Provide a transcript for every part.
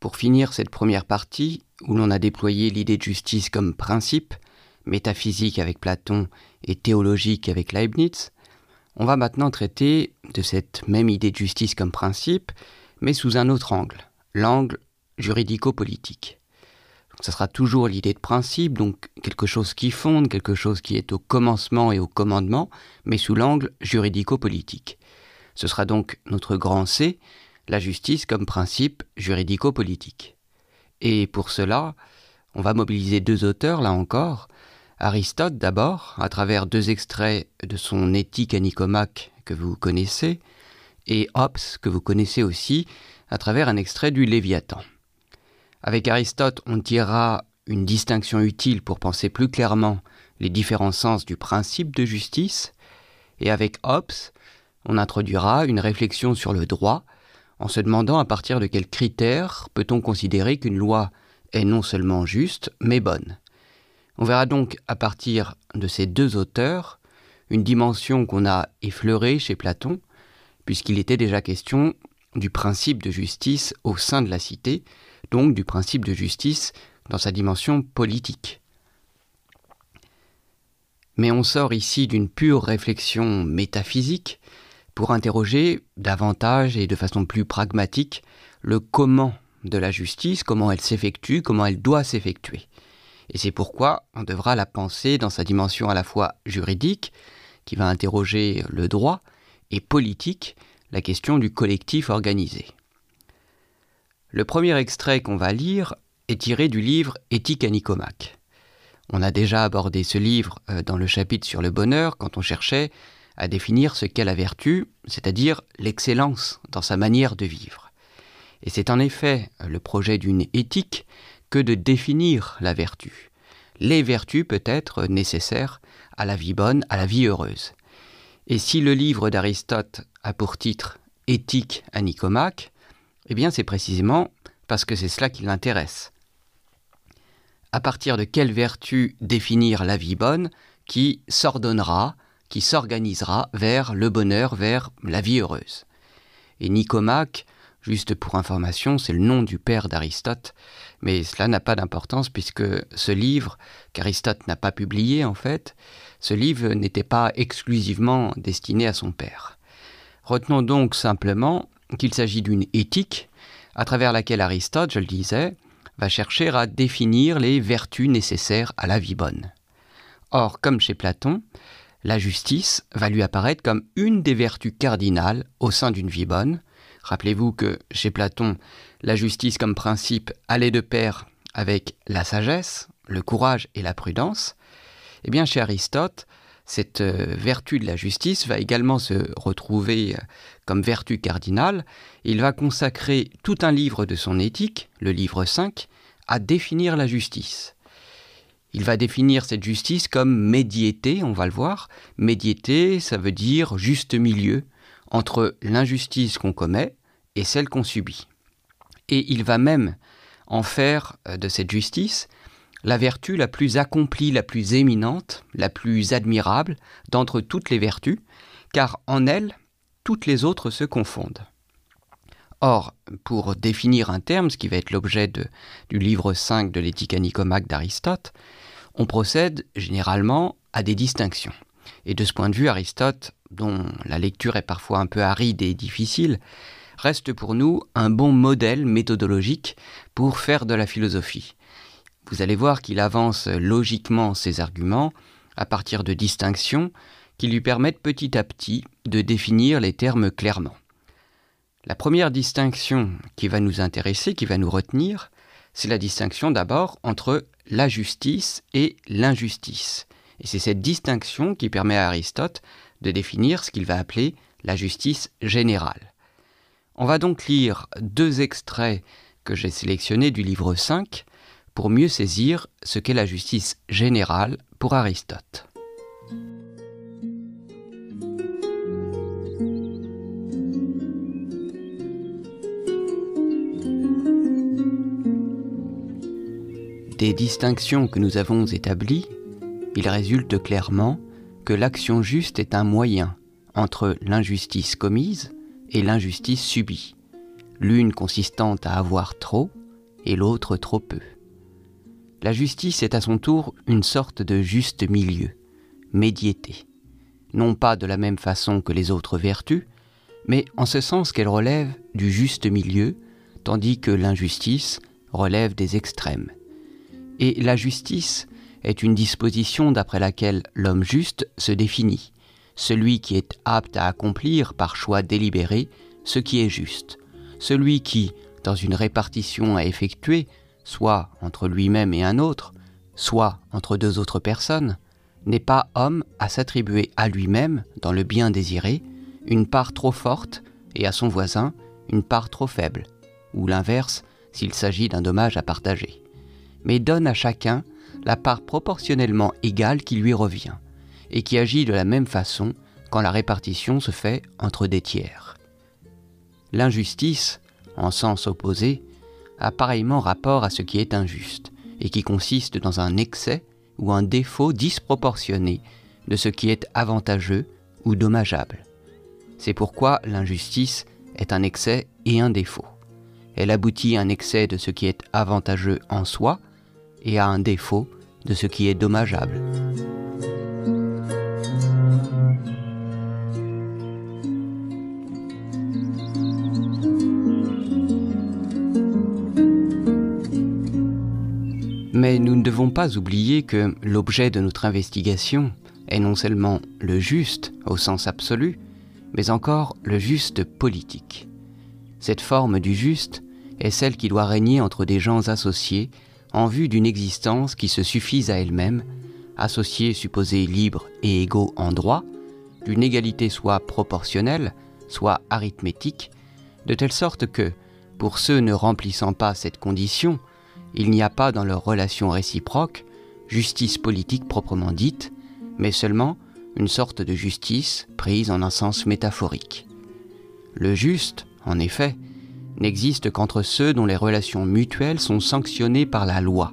Pour finir cette première partie, où l'on a déployé l'idée de justice comme principe, métaphysique avec Platon et théologique avec Leibniz, on va maintenant traiter de cette même idée de justice comme principe, mais sous un autre angle, l'angle juridico-politique. Ce sera toujours l'idée de principe, donc quelque chose qui fonde, quelque chose qui est au commencement et au commandement, mais sous l'angle juridico-politique. Ce sera donc notre grand C, la justice comme principe juridico-politique. Et pour cela, on va mobiliser deux auteurs, là encore. Aristote d'abord, à travers deux extraits de son Éthique à Nicomaque que vous connaissez, et Hobbes que vous connaissez aussi, à travers un extrait du Léviathan. Avec Aristote, on tirera une distinction utile pour penser plus clairement les différents sens du principe de justice, et avec Hobbes, on introduira une réflexion sur le droit, en se demandant à partir de quels critères peut-on considérer qu'une loi est non seulement juste, mais bonne. On verra donc à partir de ces deux auteurs une dimension qu'on a effleurée chez Platon, puisqu'il était déjà question du principe de justice au sein de la cité, donc du principe de justice dans sa dimension politique. Mais on sort ici d'une pure réflexion métaphysique pour interroger davantage et de façon plus pragmatique le comment de la justice, comment elle s'effectue, comment elle doit s'effectuer. Et c'est pourquoi on devra la penser dans sa dimension à la fois juridique, qui va interroger le droit, et politique, la question du collectif organisé. Le premier extrait qu'on va lire est tiré du livre Éthique à Nicomaque. On a déjà abordé ce livre euh, dans le chapitre sur le bonheur quand on cherchait à définir ce qu'est la vertu, c'est-à-dire l'excellence dans sa manière de vivre. Et c'est en effet le projet d'une éthique que de définir la vertu. Les vertus peut-être nécessaires à la vie bonne, à la vie heureuse. Et si le livre d'Aristote a pour titre Éthique à Nicomaque, eh bien c'est précisément parce que c'est cela qui l'intéresse. À partir de quelle vertu définir la vie bonne qui s'ordonnera qui s'organisera vers le bonheur, vers la vie heureuse. Et Nicomaque, juste pour information, c'est le nom du père d'Aristote, mais cela n'a pas d'importance puisque ce livre, qu'Aristote n'a pas publié en fait, ce livre n'était pas exclusivement destiné à son père. Retenons donc simplement qu'il s'agit d'une éthique à travers laquelle Aristote, je le disais, va chercher à définir les vertus nécessaires à la vie bonne. Or, comme chez Platon, la justice va lui apparaître comme une des vertus cardinales au sein d'une vie bonne. Rappelez-vous que chez Platon, la justice comme principe allait de pair avec la sagesse, le courage et la prudence. Eh bien, chez Aristote, cette euh, vertu de la justice va également se retrouver euh, comme vertu cardinale. Il va consacrer tout un livre de son éthique, le livre 5, à définir la justice. Il va définir cette justice comme médiété, on va le voir. Médiété, ça veut dire juste milieu entre l'injustice qu'on commet et celle qu'on subit. Et il va même en faire euh, de cette justice la vertu la plus accomplie, la plus éminente, la plus admirable d'entre toutes les vertus, car en elle, toutes les autres se confondent. Or, pour définir un terme, ce qui va être l'objet du livre 5 de l'éthique anicomaque d'Aristote, on procède généralement à des distinctions. Et de ce point de vue, Aristote, dont la lecture est parfois un peu aride et difficile, reste pour nous un bon modèle méthodologique pour faire de la philosophie. Vous allez voir qu'il avance logiquement ses arguments à partir de distinctions qui lui permettent petit à petit de définir les termes clairement. La première distinction qui va nous intéresser, qui va nous retenir, c'est la distinction d'abord entre la justice et l'injustice. Et c'est cette distinction qui permet à Aristote de définir ce qu'il va appeler la justice générale. On va donc lire deux extraits que j'ai sélectionnés du livre 5 pour mieux saisir ce qu'est la justice générale pour Aristote. Des distinctions que nous avons établies, il résulte clairement que l'action juste est un moyen entre l'injustice commise et l'injustice subie, l'une consistant à avoir trop, et l'autre trop peu. La justice est à son tour une sorte de juste milieu, médiété, non pas de la même façon que les autres vertus, mais en ce sens qu'elle relève du juste milieu, tandis que l'injustice relève des extrêmes. Et la justice est une disposition d'après laquelle l'homme juste se définit, celui qui est apte à accomplir par choix délibéré ce qui est juste, celui qui, dans une répartition à effectuer, soit entre lui-même et un autre, soit entre deux autres personnes, n'est pas homme à s'attribuer à lui-même, dans le bien désiré, une part trop forte et à son voisin une part trop faible, ou l'inverse s'il s'agit d'un dommage à partager, mais donne à chacun la part proportionnellement égale qui lui revient, et qui agit de la même façon quand la répartition se fait entre des tiers. L'injustice, en sens opposé, a pareillement rapport à ce qui est injuste, et qui consiste dans un excès ou un défaut disproportionné de ce qui est avantageux ou dommageable. C'est pourquoi l'injustice est un excès et un défaut. Elle aboutit à un excès de ce qui est avantageux en soi et à un défaut de ce qui est dommageable. Mais nous ne devons pas oublier que l'objet de notre investigation est non seulement le juste au sens absolu, mais encore le juste politique. Cette forme du juste est celle qui doit régner entre des gens associés en vue d'une existence qui se suffise à elle-même, associés supposés libres et égaux en droit, d'une égalité soit proportionnelle, soit arithmétique, de telle sorte que, pour ceux ne remplissant pas cette condition, il n'y a pas dans leur relation réciproque justice politique proprement dite, mais seulement une sorte de justice prise en un sens métaphorique. Le juste, en effet, n'existe qu'entre ceux dont les relations mutuelles sont sanctionnées par la loi,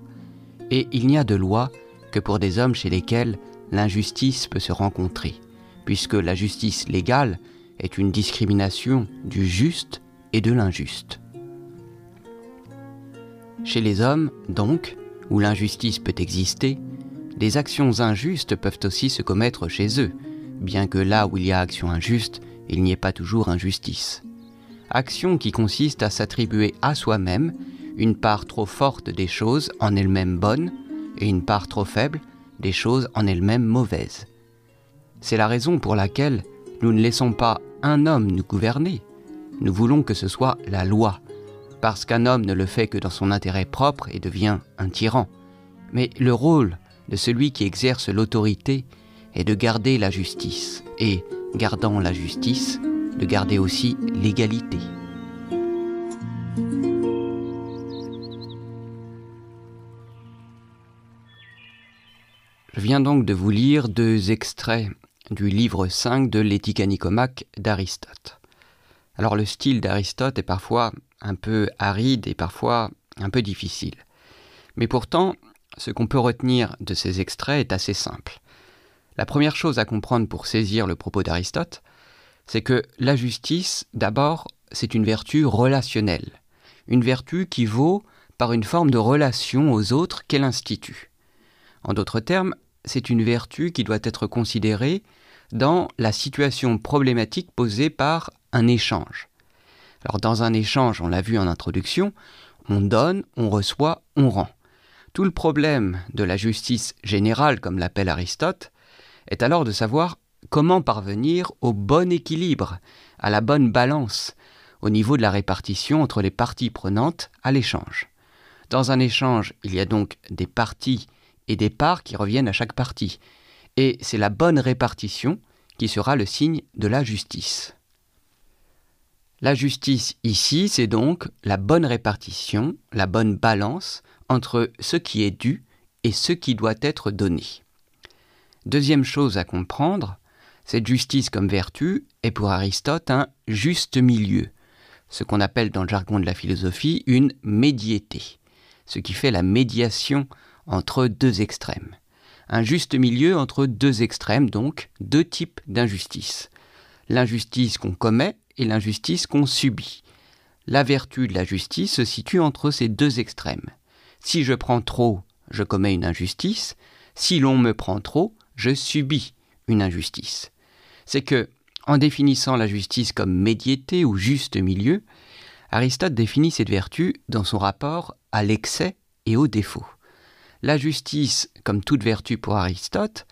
et il n'y a de loi que pour des hommes chez lesquels l'injustice peut se rencontrer, puisque la justice légale est une discrimination du juste et de l'injuste. Chez les hommes, donc, où l'injustice peut exister, des actions injustes peuvent aussi se commettre chez eux, bien que là où il y a action injuste, il n'y ait pas toujours injustice. Action qui consiste à s'attribuer à soi-même une part trop forte des choses en elles-mêmes bonnes et une part trop faible des choses en elles-mêmes mauvaises. C'est la raison pour laquelle nous ne laissons pas un homme nous gouverner. Nous voulons que ce soit la loi, parce qu'un homme ne le fait que dans son intérêt propre et devient un tyran. Mais le rôle de celui qui exerce l'autorité est de garder la justice, et, gardant la justice, de garder aussi l'égalité. Je viens donc de vous lire deux extraits du livre 5 de l'Éthique Nicomaque d'Aristote. Alors le style d'Aristote est parfois un peu aride et parfois un peu difficile. Mais pourtant, ce qu'on peut retenir de ces extraits est assez simple. La première chose à comprendre pour saisir le propos d'Aristote, c'est que la justice, d'abord, c'est une vertu relationnelle, une vertu qui vaut par une forme de relation aux autres qu'elle institue. En d'autres termes, c'est une vertu qui doit être considérée dans la situation problématique posée par un échange. Alors dans un échange, on l'a vu en introduction, on donne, on reçoit, on rend. Tout le problème de la justice générale, comme l'appelle Aristote, est alors de savoir comment parvenir au bon équilibre, à la bonne balance, au niveau de la répartition entre les parties prenantes à l'échange. Dans un échange, il y a donc des parties et des parts qui reviennent à chaque partie, et c'est la bonne répartition qui sera le signe de la justice. La justice ici, c'est donc la bonne répartition, la bonne balance entre ce qui est dû et ce qui doit être donné. Deuxième chose à comprendre, cette justice comme vertu est pour Aristote un juste milieu, ce qu'on appelle dans le jargon de la philosophie une médiété, ce qui fait la médiation entre deux extrêmes. Un juste milieu entre deux extrêmes, donc deux types d'injustice. L'injustice qu'on commet et l'injustice qu'on subit. La vertu de la justice se situe entre ces deux extrêmes. Si je prends trop, je commets une injustice. Si l'on me prend trop, je subis une injustice. C'est que, en définissant la justice comme médiété ou juste milieu, Aristote définit cette vertu dans son rapport à l'excès et au défaut. La justice, comme toute vertu pour Aristote,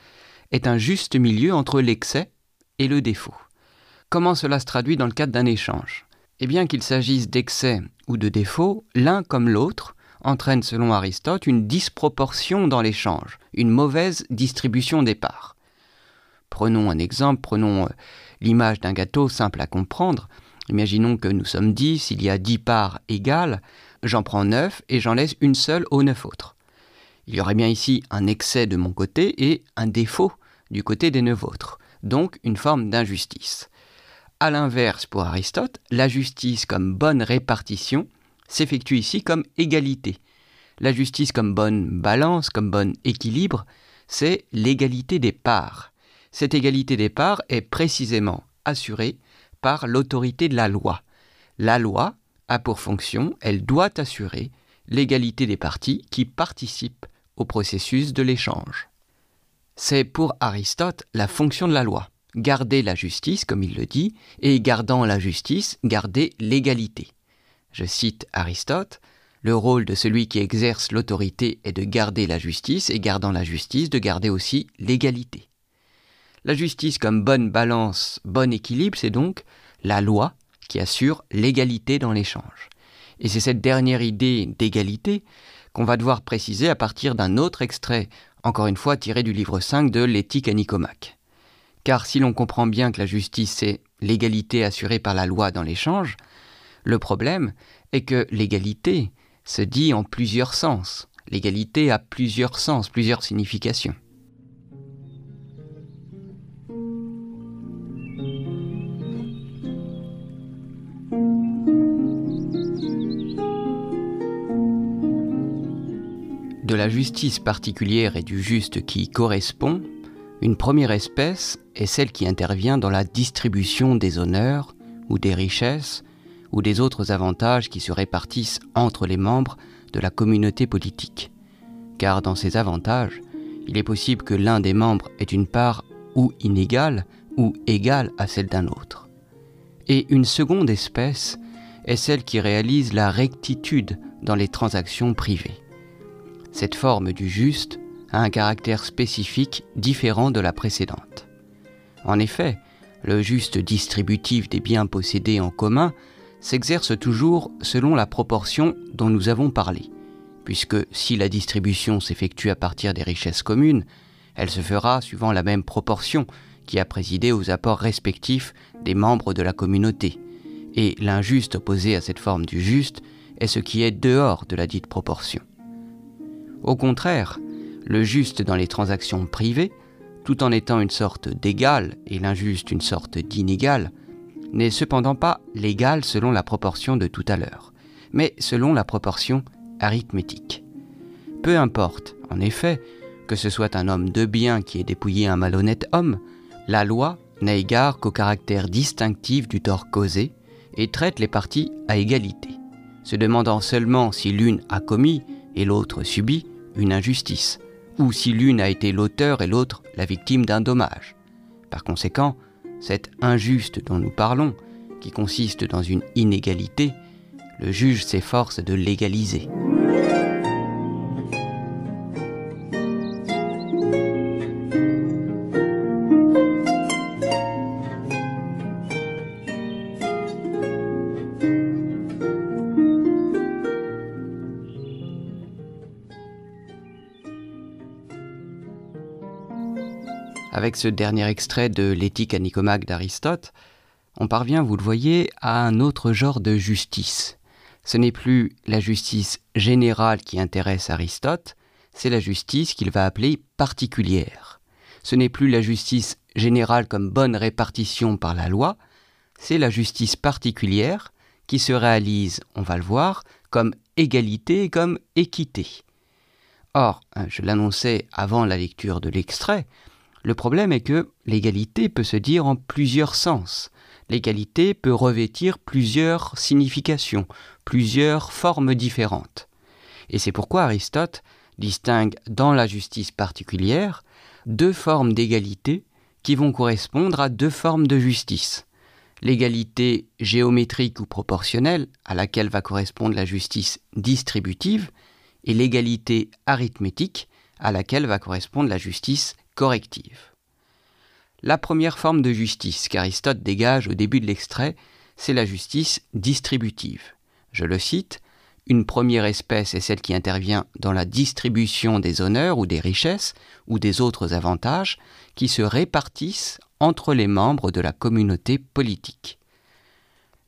est un juste milieu entre l'excès et le défaut. Comment cela se traduit dans le cadre d'un échange? Eh bien qu'il s'agisse d'excès ou de défaut, l'un comme l'autre entraîne selon Aristote une disproportion dans l'échange, une mauvaise distribution des parts. Prenons un exemple, prenons euh, l'image d'un gâteau simple à comprendre. Imaginons que nous sommes dix, il y a dix parts égales, j'en prends neuf et j'en laisse une seule aux neuf autres. Il y aurait bien ici un excès de mon côté et un défaut du côté des neuf autres, donc une forme d'injustice. A l'inverse, pour Aristote, la justice comme bonne répartition s'effectue ici comme égalité. La justice comme bonne balance, comme bon équilibre, c'est l'égalité des parts. Cette égalité des parts est précisément assurée par l'autorité de la loi. La loi a pour fonction, elle doit assurer l'égalité des parties qui participent au processus de l'échange. C'est pour Aristote la fonction de la loi, garder la justice, comme il le dit, et gardant la justice, garder l'égalité. Je cite Aristote, le rôle de celui qui exerce l'autorité est de garder la justice, et gardant la justice, de garder aussi l'égalité. La justice comme bonne balance, bon équilibre, c'est donc la loi qui assure l'égalité dans l'échange. Et c'est cette dernière idée d'égalité qu'on va devoir préciser à partir d'un autre extrait, encore une fois tiré du livre 5 de l'éthique à Nicomaque. Car si l'on comprend bien que la justice c'est l'égalité assurée par la loi dans l'échange, le problème est que l'égalité se dit en plusieurs sens. L'égalité a plusieurs sens, plusieurs significations. De la justice particulière et du juste qui y correspond, une première espèce est celle qui intervient dans la distribution des honneurs ou des richesses ou des autres avantages qui se répartissent entre les membres de la communauté politique. Car dans ces avantages, il est possible que l'un des membres ait une part ou inégale ou égale à celle d'un autre. Et une seconde espèce est celle qui réalise la rectitude dans les transactions privées. Cette forme du juste a un caractère spécifique différent de la précédente. En effet, le juste distributif des biens possédés en commun s'exerce toujours selon la proportion dont nous avons parlé, puisque si la distribution s'effectue à partir des richesses communes, elle se fera suivant la même proportion qui a présidé aux apports respectifs des membres de la communauté, et l'injuste opposé à cette forme du juste est ce qui est dehors de la dite proportion. Au contraire, le juste dans les transactions privées, tout en étant une sorte d'égal et l'injuste une sorte d'inégal, n'est cependant pas l'égal selon la proportion de tout à l'heure, mais selon la proportion arithmétique. Peu importe, en effet, que ce soit un homme de bien qui ait dépouillé un malhonnête homme, la loi n'a égard qu'au caractère distinctif du tort causé et traite les parties à égalité, se demandant seulement si l'une a commis et l'autre subi une injustice, ou si l'une a été l'auteur et l'autre la victime d'un dommage. Par conséquent, cette injuste dont nous parlons, qui consiste dans une inégalité, le juge s'efforce de l'égaliser. Avec ce dernier extrait de l'éthique à d'Aristote, on parvient, vous le voyez, à un autre genre de justice. Ce n'est plus la justice générale qui intéresse Aristote, c'est la justice qu'il va appeler particulière. Ce n'est plus la justice générale comme bonne répartition par la loi, c'est la justice particulière qui se réalise, on va le voir, comme égalité et comme équité. Or, je l'annonçais avant la lecture de l'extrait, le problème est que l'égalité peut se dire en plusieurs sens. l'égalité peut revêtir plusieurs significations, plusieurs formes différentes. Et c'est pourquoi Aristote distingue dans la justice particulière deux formes d'égalité qui vont correspondre à deux formes de justice. L'égalité géométrique ou proportionnelle, à laquelle va correspondre la justice distributive, et l'égalité arithmétique, à laquelle va correspondre la justice corrective. La première forme de justice qu'Aristote dégage au début de l'extrait, c'est la justice distributive. Je le cite, une première espèce est celle qui intervient dans la distribution des honneurs ou des richesses ou des autres avantages qui se répartissent entre les membres de la communauté politique.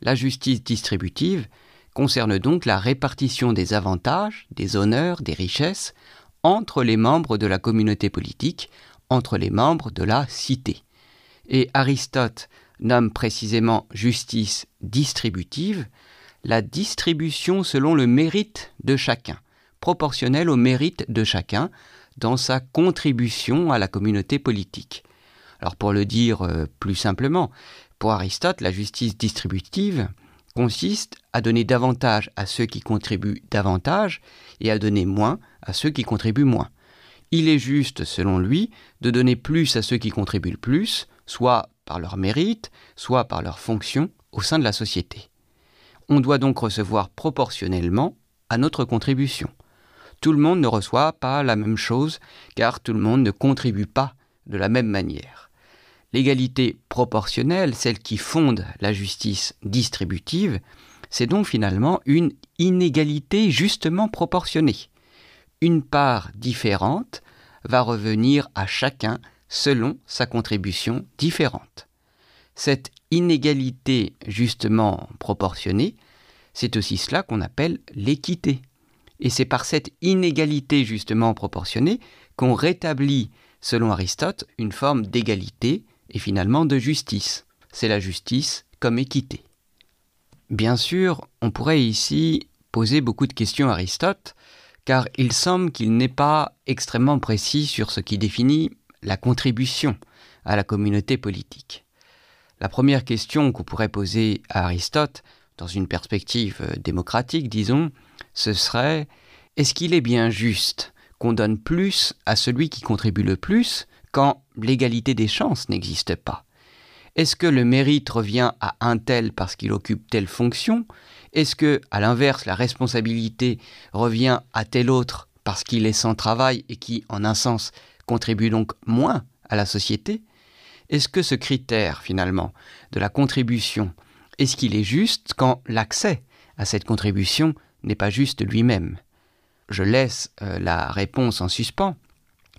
La justice distributive concerne donc la répartition des avantages, des honneurs, des richesses entre les membres de la communauté politique, entre les membres de la cité et Aristote nomme précisément justice distributive la distribution selon le mérite de chacun, proportionnelle au mérite de chacun dans sa contribution à la communauté politique. Alors pour le dire euh, plus simplement, pour Aristote, la justice distributive consiste à donner davantage à ceux qui contribuent davantage et à donner moins à ceux qui contribuent moins. Il est juste, selon lui, de donner plus à ceux qui contribuent le plus, soit par leur mérite, soit par leur fonction au sein de la société. On doit donc recevoir proportionnellement à notre contribution. Tout le monde ne reçoit pas la même chose car tout le monde ne contribue pas de la même manière. L'égalité proportionnelle, celle qui fonde la justice distributive, c'est donc finalement une inégalité justement proportionnée. Une part différente va revenir à chacun selon sa contribution différente. Cette inégalité justement proportionnée, c'est aussi cela qu'on appelle l'équité. Et c'est par cette inégalité justement proportionnée qu'on rétablit, selon Aristote, une forme d'égalité et finalement de justice. C'est la justice comme équité. Bien sûr, on pourrait ici poser beaucoup de questions à Aristote, car il semble qu'il n'est pas extrêmement précis sur ce qui définit la contribution à la communauté politique. La première question qu'on pourrait poser à Aristote, dans une perspective euh, démocratique, disons, ce serait est-ce qu'il est bien juste qu'on donne plus à celui qui contribue le plus quand l'égalité des chances n'existe pas? Est-ce que le mérite revient à un tel parce qu'il occupe telle fonction? Est-ce que, à l'inverse, la responsabilité revient à tel autre parce qu'il est sans travail et qui, en un sens, contribue donc moins à la société? Est-ce que ce critère, finalement, de la contribution, est-ce qu'il est juste quand l'accès à cette contribution n'est pas juste lui-même? Je laisse euh, la réponse en suspens,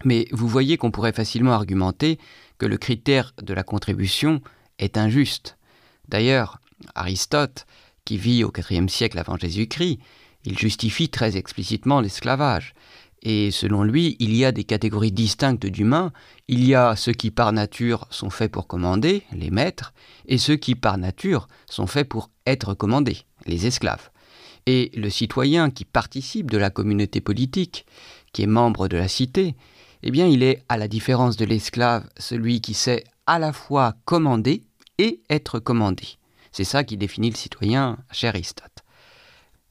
mais vous voyez qu'on pourrait facilement argumenter que le critère de la contribution est injuste. D'ailleurs, Aristote, qui vit au IVe siècle avant Jésus-Christ, il justifie très explicitement l'esclavage. Et selon lui, il y a des catégories distinctes d'humains. Il y a ceux qui par nature sont faits pour commander, les maîtres, et ceux qui par nature sont faits pour être commandés, les esclaves. Et le citoyen qui participe de la communauté politique, qui est membre de la cité, eh bien il est, à la différence de l'esclave, celui qui sait à la fois commander et être commandé. C'est ça qui définit le citoyen chez Aristote.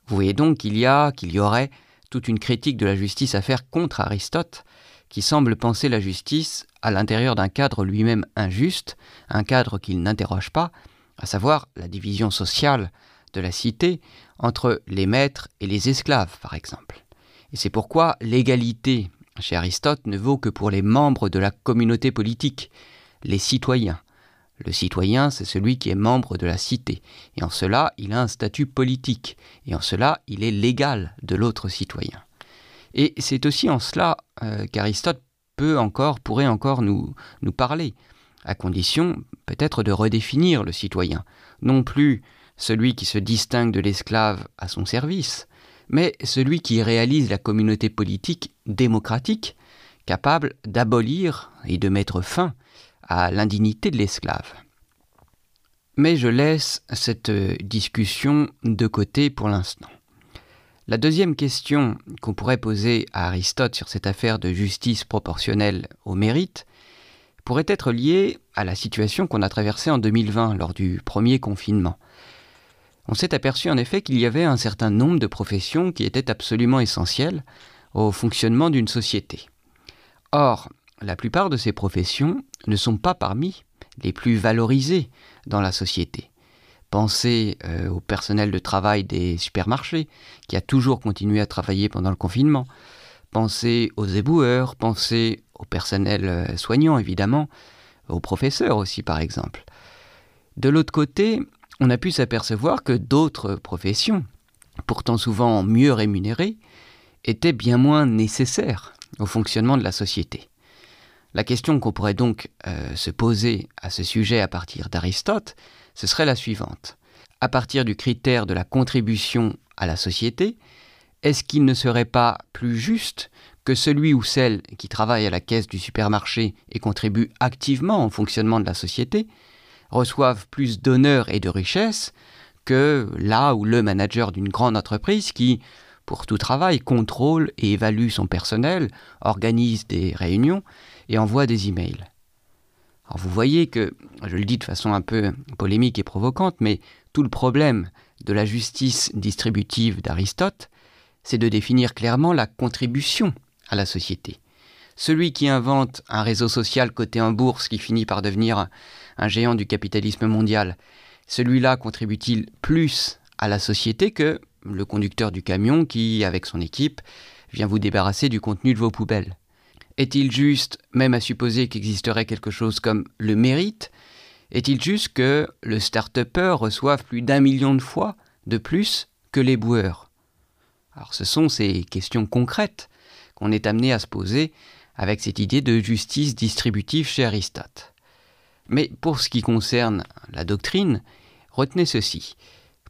Vous voyez donc qu'il y a, qu'il y aurait toute une critique de la justice à faire contre Aristote, qui semble penser la justice à l'intérieur d'un cadre lui-même injuste, un cadre qu'il n'interroge pas, à savoir la division sociale de la cité entre les maîtres et les esclaves, par exemple. Et c'est pourquoi l'égalité chez Aristote ne vaut que pour les membres de la communauté politique, les citoyens, le citoyen, c'est celui qui est membre de la cité, et en cela, il a un statut politique, et en cela, il est l'égal de l'autre citoyen. Et c'est aussi en cela euh, qu'Aristote peut encore, pourrait encore nous, nous parler, à condition peut-être de redéfinir le citoyen, non plus celui qui se distingue de l'esclave à son service, mais celui qui réalise la communauté politique démocratique, capable d'abolir et de mettre fin à l'indignité de l'esclave. Mais je laisse cette discussion de côté pour l'instant. La deuxième question qu'on pourrait poser à Aristote sur cette affaire de justice proportionnelle au mérite pourrait être lié à la situation qu'on a traversée en 2020 lors du premier confinement. On s'est aperçu en effet qu'il y avait un certain nombre de professions qui étaient absolument essentielles au fonctionnement d'une société. Or, la plupart de ces professions ne sont pas parmi les plus valorisées dans la société. Pensez euh, au personnel de travail des supermarchés, qui a toujours continué à travailler pendant le confinement. Pensez aux éboueurs, pensez au personnel euh, soignant évidemment, aux professeurs aussi par exemple. De l'autre côté, on a pu s'apercevoir que d'autres professions, pourtant souvent mieux rémunérées, étaient bien moins nécessaires au fonctionnement de la société. La question qu'on pourrait donc euh, se poser à ce sujet à partir d'Aristote, ce serait la suivante. À partir du critère de la contribution à la société, est-ce qu'il ne serait pas plus juste que celui ou celle qui travaille à la caisse du supermarché et contribue activement au fonctionnement de la société reçoivent plus d'honneur et de richesse que là ou le manager d'une grande entreprise qui, pour tout travail, contrôle et évalue son personnel, organise des réunions et envoie des emails. Alors vous voyez que, je le dis de façon un peu polémique et provocante, mais tout le problème de la justice distributive d'Aristote, c'est de définir clairement la contribution à la société. Celui qui invente un réseau social coté en bourse qui finit par devenir un géant du capitalisme mondial, celui-là contribue-t-il plus à la société que le conducteur du camion qui, avec son équipe, vient vous débarrasser du contenu de vos poubelles? Est-il juste, même à supposer qu'existerait quelque chose comme le mérite, est-il juste que le start-upper reçoive plus d'un million de fois de plus que les boueurs? Alors ce sont ces questions concrètes qu'on est amené à se poser avec cette idée de justice distributive chez Aristote. Mais pour ce qui concerne la doctrine, retenez ceci.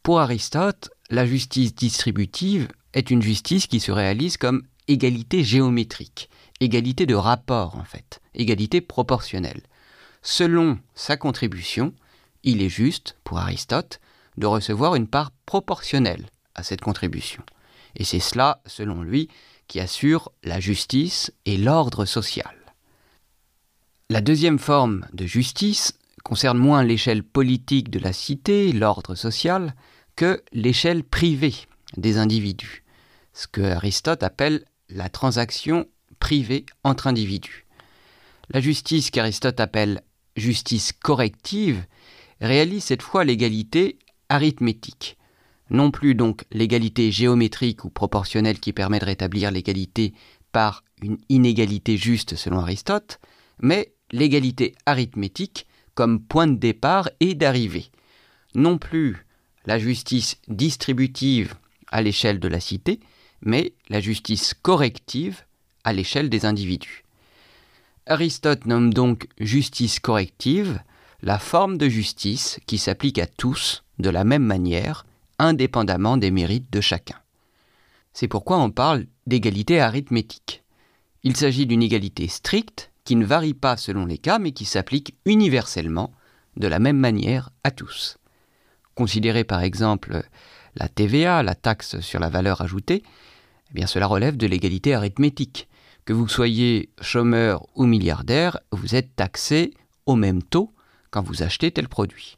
Pour Aristote, la justice distributive est une justice qui se réalise comme égalité géométrique, égalité de rapport en fait, égalité proportionnelle. Selon sa contribution, il est juste, pour Aristote, de recevoir une part proportionnelle à cette contribution. Et c'est cela, selon lui, qui assure la justice et l'ordre social. La deuxième forme de justice concerne moins l'échelle politique de la cité, l'ordre social, que l'échelle privée des individus, ce que Aristote appelle la transaction privée entre individus. La justice qu'Aristote appelle justice corrective réalise cette fois l'égalité arithmétique, non plus donc l'égalité géométrique ou proportionnelle qui permet de rétablir l'égalité par une inégalité juste selon Aristote, mais l'égalité arithmétique comme point de départ et d'arrivée. Non plus la justice distributive à l'échelle de la cité, mais la justice corrective à l'échelle des individus. Aristote nomme donc justice corrective la forme de justice qui s'applique à tous de la même manière, indépendamment des mérites de chacun. C'est pourquoi on parle d'égalité arithmétique. Il s'agit d'une égalité stricte qui ne varie pas selon les cas mais qui s'applique universellement de la même manière à tous. Considérez par exemple la TVA, la taxe sur la valeur ajoutée, eh bien cela relève de l'égalité arithmétique. Que vous soyez chômeur ou milliardaire, vous êtes taxé au même taux quand vous achetez tel produit.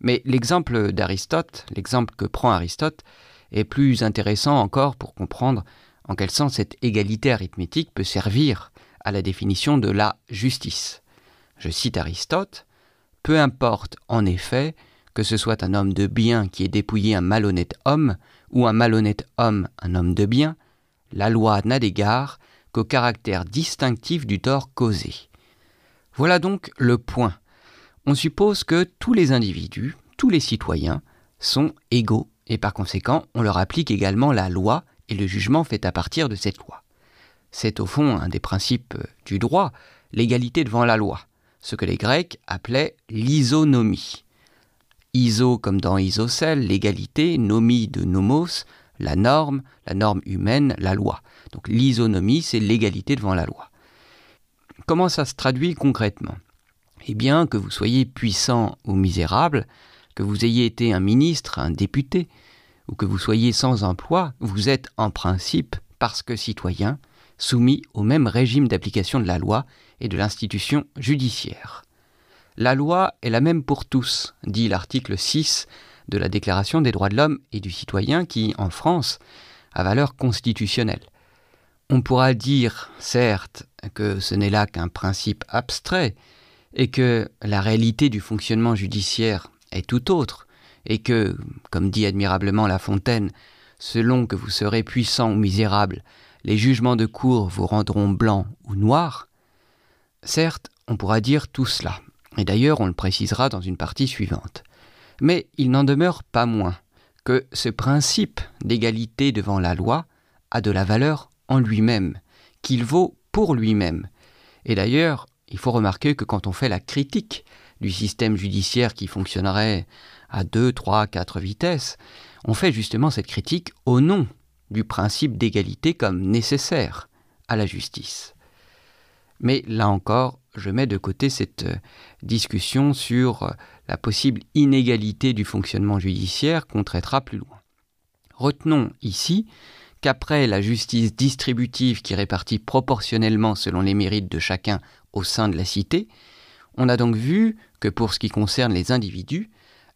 Mais l'exemple d'Aristote, l'exemple que prend Aristote, est plus intéressant encore pour comprendre en quel sens cette égalité arithmétique peut servir à la définition de la justice. Je cite Aristote, Peu importe en effet que ce soit un homme de bien qui ait dépouillé un malhonnête homme, ou un malhonnête homme un homme de bien, la loi n'a d'égard qu'au caractère distinctif du tort causé. Voilà donc le point. On suppose que tous les individus, tous les citoyens, sont égaux, et par conséquent on leur applique également la loi et le jugement fait à partir de cette loi. C'est au fond un des principes du droit, l'égalité devant la loi, ce que les Grecs appelaient l'isonomie. Iso comme dans isocèle, l'égalité, nomie de nomos, la norme, la norme humaine, la loi. Donc l'isonomie, c'est l'égalité devant la loi. Comment ça se traduit concrètement? Eh bien, que vous soyez puissant ou misérable, que vous ayez été un ministre, un député, ou que vous soyez sans emploi, vous êtes en principe, parce que citoyen, soumis au même régime d'application de la loi et de l'institution judiciaire. La loi est la même pour tous, dit l'article 6 de la Déclaration des droits de l'homme et du citoyen qui, en France, a valeur constitutionnelle. On pourra dire, certes, que ce n'est là qu'un principe abstrait, et que la réalité du fonctionnement judiciaire est tout autre, et que, comme dit admirablement La Fontaine, selon que vous serez puissant ou misérable, les jugements de cour vous rendront blanc ou noir, certes, on pourra dire tout cela, et d'ailleurs on le précisera dans une partie suivante. Mais il n'en demeure pas moins que ce principe d'égalité devant la loi a de la valeur en lui-même, qu'il vaut pour lui-même. Et d'ailleurs, il faut remarquer que quand on fait la critique du système judiciaire qui fonctionnerait à 2, 3, 4 vitesses, on fait justement cette critique au nom du principe d'égalité comme nécessaire à la justice. Mais là encore, je mets de côté cette euh, discussion sur euh, la possible inégalité du fonctionnement judiciaire qu'on traitera plus loin. Retenons ici qu'après la justice distributive qui répartit proportionnellement selon les mérites de chacun au sein de la cité, on a donc vu que pour ce qui concerne les individus,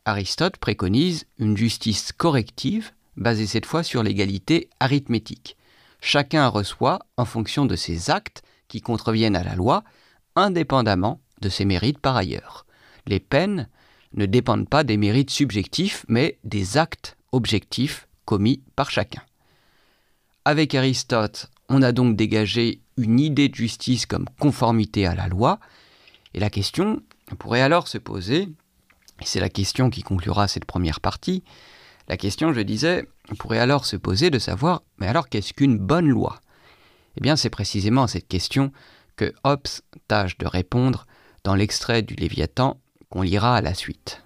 Aristote préconise une justice corrective basée cette fois sur l'égalité arithmétique. Chacun reçoit en fonction de ses actes qui contreviennent à la loi, indépendamment de ses mérites par ailleurs. Les peines ne dépendent pas des mérites subjectifs, mais des actes objectifs commis par chacun. Avec Aristote, on a donc dégagé une idée de justice comme conformité à la loi, et la question pourrait alors se poser, et c'est la question qui conclura cette première partie, la question, je disais, pourrait alors se poser de savoir, mais alors qu'est-ce qu'une bonne loi? Eh bien, c'est précisément à cette question que Hobbes tâche de répondre dans l'extrait du Léviathan qu'on lira à la suite.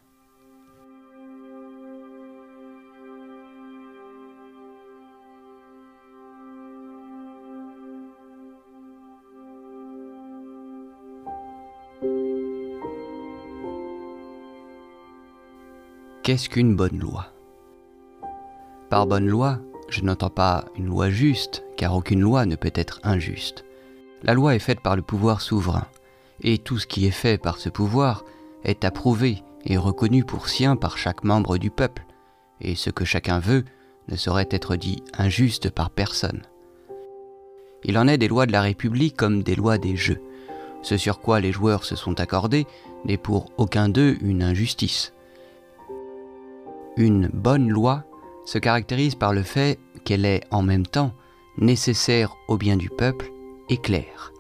Qu'est-ce qu'une bonne loi? Par bonne loi, je n'entends pas une loi juste, car aucune loi ne peut être injuste. La loi est faite par le pouvoir souverain, et tout ce qui est fait par ce pouvoir est approuvé et reconnu pour sien par chaque membre du peuple, et ce que chacun veut ne saurait être dit injuste par personne. Il en est des lois de la République comme des lois des jeux. Ce sur quoi les joueurs se sont accordés n'est pour aucun d'eux une injustice. Une bonne loi se caractérise par le fait qu'elle est en même temps nécessaire au bien du peuple et claire.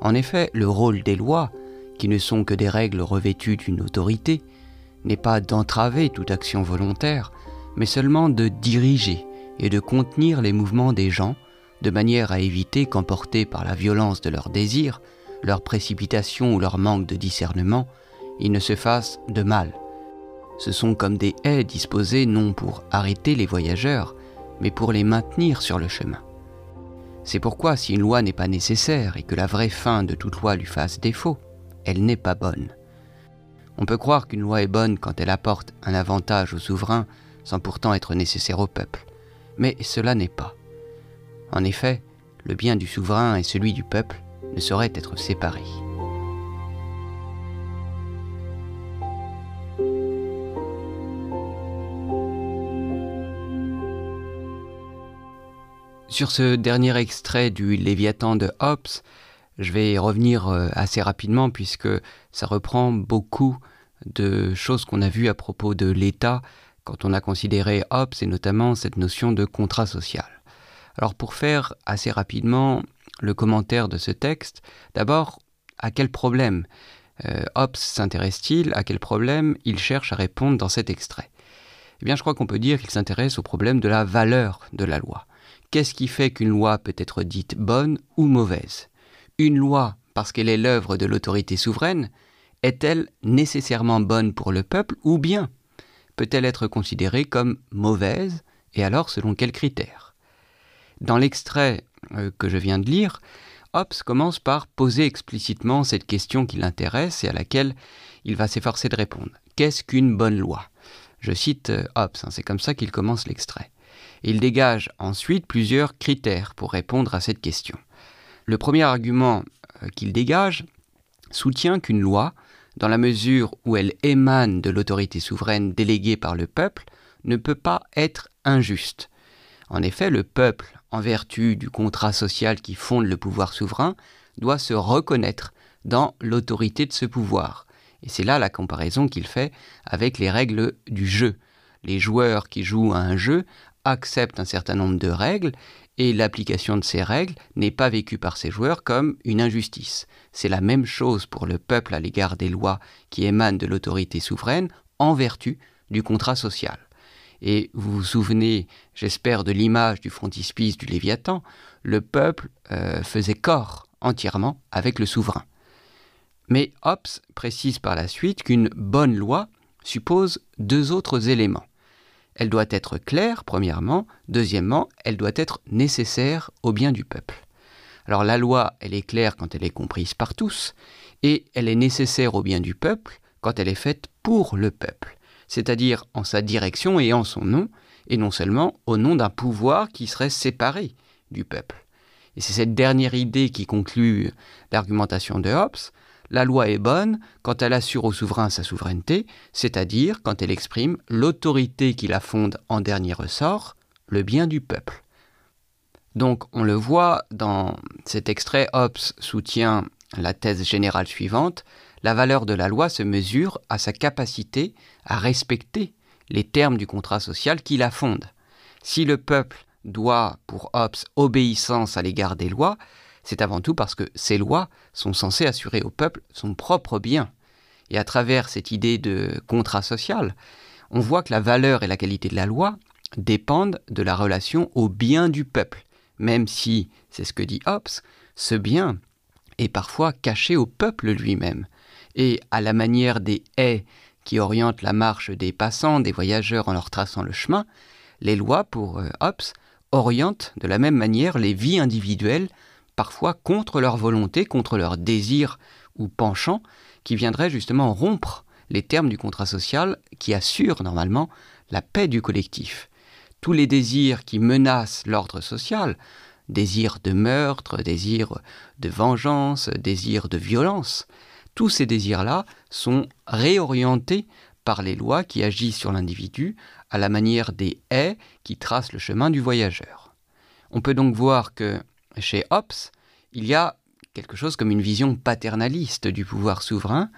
En effet, le rôle des lois, qui ne sont que des règles revêtues d'une autorité, n'est pas d'entraver toute action volontaire, mais seulement de diriger et de contenir les mouvements des gens, de manière à éviter qu'emportés par la violence de leurs désirs, leur précipitation ou leur manque de discernement, ils ne se fassent de mal, ce sont comme des haies disposées non pour arrêter les voyageurs, mais pour les maintenir sur le chemin. C'est pourquoi si une loi n'est pas nécessaire et que la vraie fin de toute loi lui fasse défaut, elle n'est pas bonne. On peut croire qu'une loi est bonne quand elle apporte un avantage au souverain sans pourtant être nécessaire au peuple, mais cela n'est pas. En effet, le bien du souverain et celui du peuple ne sauraient être séparés. Sur ce dernier extrait du Léviathan de Hobbes, je vais revenir euh, assez rapidement puisque ça reprend beaucoup de choses qu'on a vues à propos de l'État quand on a considéré Hobbes et notamment cette notion de contrat social. Alors pour faire assez rapidement le commentaire de ce texte, d'abord, à quel problème euh, Hobbes s'intéresse-t-il? À quel problème il cherche à répondre dans cet extrait? Eh bien je crois qu'on peut dire qu'il s'intéresse au problème de la valeur de la loi. Qu'est-ce qui fait qu'une loi peut être dite bonne ou mauvaise? Une loi, parce qu'elle est l'œuvre de l'autorité souveraine, est-elle nécessairement bonne pour le peuple ou bien peut-elle être considérée comme mauvaise et alors selon quels critères? Dans l'extrait euh, que je viens de lire, Hobbes commence par poser explicitement cette question qui l'intéresse et à laquelle il va s'efforcer de répondre. Qu'est-ce qu'une bonne loi? Je cite euh, Hobbes, hein, c'est comme ça qu'il commence l'extrait. Il dégage ensuite plusieurs critères pour répondre à cette question. Le premier argument euh, qu'il dégage soutient qu'une loi, dans la mesure où elle émane de l'autorité souveraine déléguée par le peuple, ne peut pas être injuste. En effet, le peuple, en vertu du contrat social qui fonde le pouvoir souverain, doit se reconnaître dans l'autorité de ce pouvoir. Et c'est là la comparaison qu'il fait avec les règles du jeu. Les joueurs qui jouent à un jeu acceptent un certain nombre de règles et l'application de ces règles n'est pas vécue par ces joueurs comme une injustice. C'est la même chose pour le peuple à l'égard des lois qui émanent de l'autorité souveraine en vertu du contrat social. Et vous vous souvenez, j'espère, de l'image du frontispice du Léviathan, le peuple euh, faisait corps entièrement avec le souverain. Mais Hobbes précise par la suite qu'une bonne loi suppose deux autres éléments. Elle doit être claire, premièrement. Deuxièmement, elle doit être nécessaire au bien du peuple. Alors la loi, elle est claire quand elle est comprise par tous, et elle est nécessaire au bien du peuple quand elle est faite pour le peuple, c'est-à-dire en sa direction et en son nom, et non seulement au nom d'un pouvoir qui serait séparé du peuple. Et c'est cette dernière idée qui conclut l'argumentation de Hobbes, la loi est bonne quand elle assure au souverain sa souveraineté, c'est-à-dire quand elle exprime l'autorité qui la fonde en dernier ressort, le bien du peuple. Donc on le voit dans cet extrait, Hobbes soutient la thèse générale suivante, la valeur de la loi se mesure à sa capacité à respecter les termes du contrat social qui la fonde. Si le peuple doit, pour Hobbes, obéissance à l'égard des lois, c'est avant tout parce que ces lois sont censées assurer au peuple son propre bien. Et à travers cette idée de contrat social, on voit que la valeur et la qualité de la loi dépendent de la relation au bien du peuple, même si, c'est ce que dit Hobbes, ce bien est parfois caché au peuple lui-même. Et à la manière des haies qui orientent la marche des passants, des voyageurs en leur traçant le chemin, les lois, pour euh, Hobbes, orientent de la même manière les vies individuelles parfois contre leur volonté, contre leur désir ou penchant, qui viendraient justement rompre les termes du contrat social qui assure normalement la paix du collectif. Tous les désirs qui menacent l'ordre social, désirs de meurtre, désirs de vengeance, désirs de violence, tous ces désirs-là sont réorientés par les lois qui agissent sur l'individu à la manière des haies qui tracent le chemin du voyageur. On peut donc voir que chez Hobbes, il y a quelque chose comme une vision paternaliste du pouvoir souverain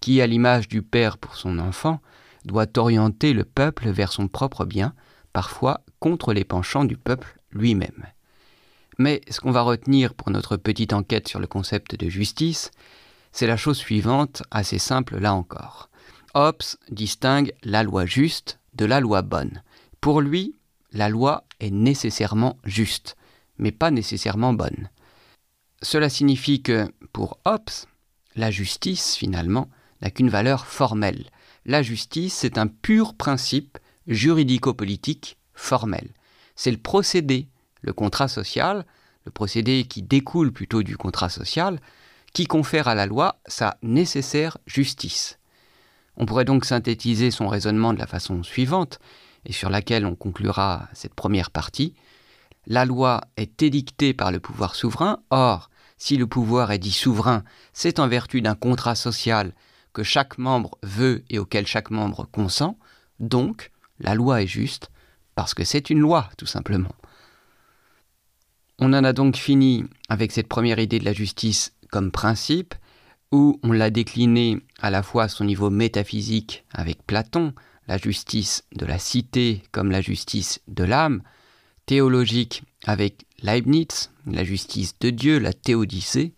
qui, à l'image du père pour son enfant, doit orienter le peuple vers son propre bien, parfois contre les penchants du peuple lui-même. Mais ce qu'on va retenir pour notre petite enquête sur le concept de justice, c'est la chose suivante, assez simple là encore. Hobbes distingue la loi juste de la loi bonne. Pour lui, la loi est nécessairement juste mais pas nécessairement bonne. Cela signifie que, pour Hobbes, la justice, finalement, n'a qu'une valeur formelle. La justice, c'est un pur principe juridico-politique formel. C'est le procédé, le contrat social, le procédé qui découle plutôt du contrat social, qui confère à la loi sa nécessaire justice. On pourrait donc synthétiser son raisonnement de la façon suivante, et sur laquelle on conclura cette première partie la loi est édictée par le pouvoir souverain, or, si le pouvoir est dit souverain, c'est en vertu d'un contrat social que chaque membre veut et auquel chaque membre consent, donc la loi est juste, parce que c'est une loi, tout simplement. On en a donc fini avec cette première idée de la justice comme principe, où on l'a déclinée à la fois à son niveau métaphysique avec Platon, la justice de la cité comme la justice de l'âme, théologique avec Leibniz, la justice de Dieu, la théodicée,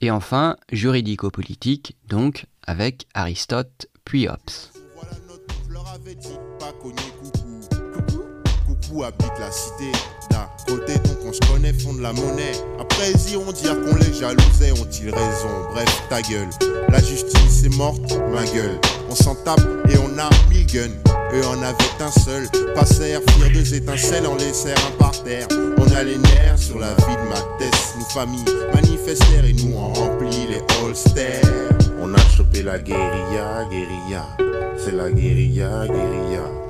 et enfin juridico-politique, donc avec Aristote puis Hobbes. Coucou habite la cité d'un côté, donc on se connaît, fond de la monnaie. Après, ils iront dire qu'on les jalousait, ont-ils raison? Bref, ta gueule. La justice est morte, ma gueule. On s'en tape et on a mille guns. Eux en avaient un seul. Passèrent, firent deux étincelles, en laissèrent un par terre. On a les nerfs sur la vie de ma tête. Nous familles manifestèrent et nous en remplit les holsters. On a chopé la guérilla, guérilla. C'est la guérilla, guérilla.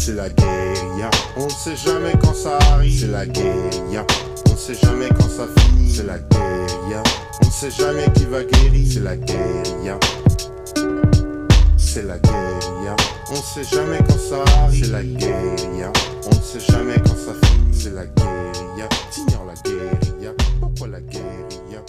C'est la guérilla. On ne sait jamais quand ça arrive. C'est la guérilla. On ne sait jamais quand ça finit. C'est la guérilla. On ne sait jamais qui va guérir. C'est la guérilla. C'est la guérilla. On ne sait jamais quand ça arrive. C'est la guérilla. On ne sait jamais quand ça finit. C'est la guérilla. T'ignores la guérilla. Pourquoi la guérilla?